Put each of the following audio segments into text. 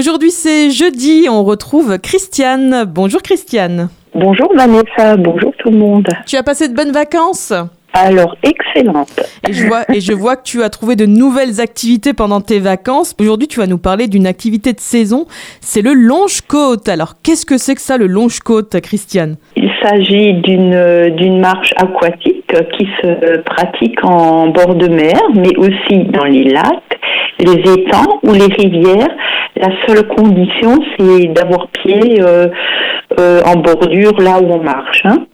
Aujourd'hui c'est jeudi, on retrouve Christiane. Bonjour Christiane. Bonjour Vanessa, bonjour tout le monde. Tu as passé de bonnes vacances? Alors, excellente. Et je, vois, et je vois que tu as trouvé de nouvelles activités pendant tes vacances. Aujourd'hui, tu vas nous parler d'une activité de saison, c'est le longe-côte. Alors, qu'est-ce que c'est que ça, le longe-côte, Christiane? Il s'agit d'une, d'une marche aquatique qui se pratique en bord de mer, mais aussi dans les lacs, les étangs ou les rivières. La seule condition, c'est d'avoir pied euh, euh, en bordure là où on marche. Hein.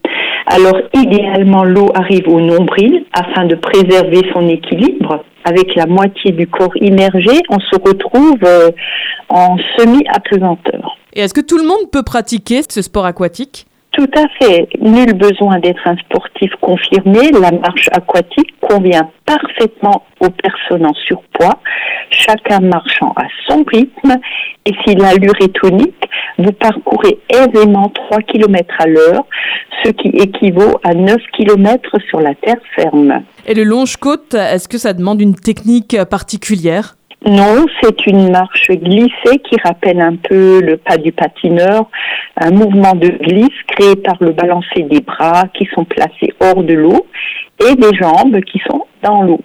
Alors idéalement, l'eau arrive au nombril afin de préserver son équilibre. Avec la moitié du corps immergé, on se retrouve euh, en semi-apesanteur. Et est-ce que tout le monde peut pratiquer ce sport aquatique? Tout à fait. Nul besoin d'être un sportif confirmé. La marche aquatique convient parfaitement aux personnes en surpoids, chacun marchant à son rythme. Et si l'allure est tonique, vous parcourez aisément 3 km à l'heure, ce qui équivaut à 9 km sur la terre ferme. Et le longe-côte, est-ce que ça demande une technique particulière? Non, c'est une marche glissée qui rappelle un peu le pas du patineur, un mouvement de glisse créé par le balancer des bras qui sont placés hors de l'eau et des jambes qui sont dans l'eau.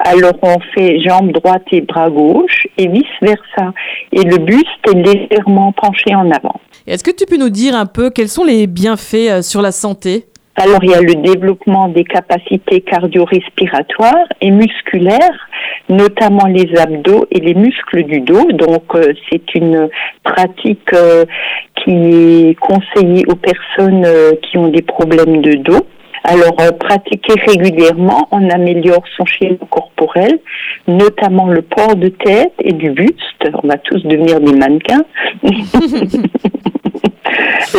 Alors on fait jambes droite et bras gauche et vice versa. Et le buste est légèrement penché en avant. Est-ce que tu peux nous dire un peu quels sont les bienfaits euh, sur la santé? Alors il y a le développement des capacités cardio-respiratoires et musculaires, notamment les abdos et les muscles du dos. Donc euh, c'est une pratique euh, qui est conseillée aux personnes euh, qui ont des problèmes de dos. Alors, pratiquer régulièrement, on améliore son schéma corporel, notamment le port de tête et du buste. On va tous devenir des mannequins.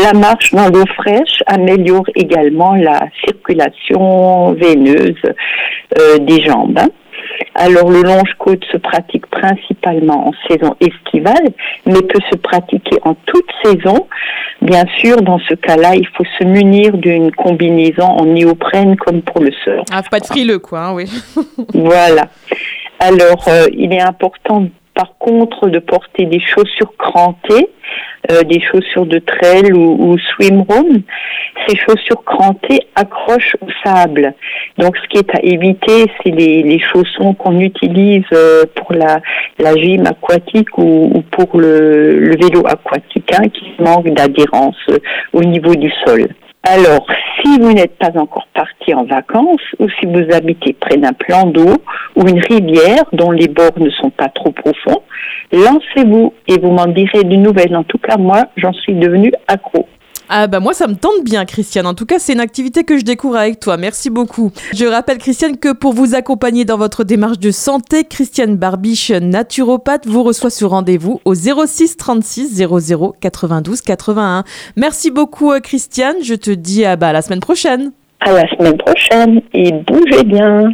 La marche dans l'eau fraîche améliore également la circulation veineuse euh, des jambes. Hein. Alors le longe-côte se pratique principalement en saison estivale, mais peut se pratiquer en toute saison. Bien sûr, dans ce cas-là, il faut se munir d'une combinaison en néoprène comme pour le surf. Ah, pas de frileux, quoi, hein, oui. voilà. Alors, euh, il est important par contre de porter des chaussures crantées, euh, des chaussures de trail ou, ou swimrun. Ces chaussures crantées accrochent au sable. Donc ce qui est à éviter, c'est les, chaussons qu'on utilise euh, pour la, la gym aquatique ou, pour le, vélo aquatique, hein, qui manque d'adhérence euh, au niveau du sol. Alors, si vous n'êtes pas encore parti en vacances ou si vous habitez près d'un plan d'eau ou une rivière dont les bords ne sont pas trop profonds, lancez-vous et vous m'en direz de nouvelles. En tout cas, moi, j'en suis devenue accro. Ah bah moi ça me tente bien Christiane. En tout cas c'est une activité que je découvre avec toi. Merci beaucoup. Je rappelle Christiane que pour vous accompagner dans votre démarche de santé, Christiane Barbiche, naturopathe, vous reçoit sur rendez-vous au 06 36 00 92 81. Merci beaucoup euh, Christiane. Je te dis à, bah, à la semaine prochaine. À la semaine prochaine et bougez bien.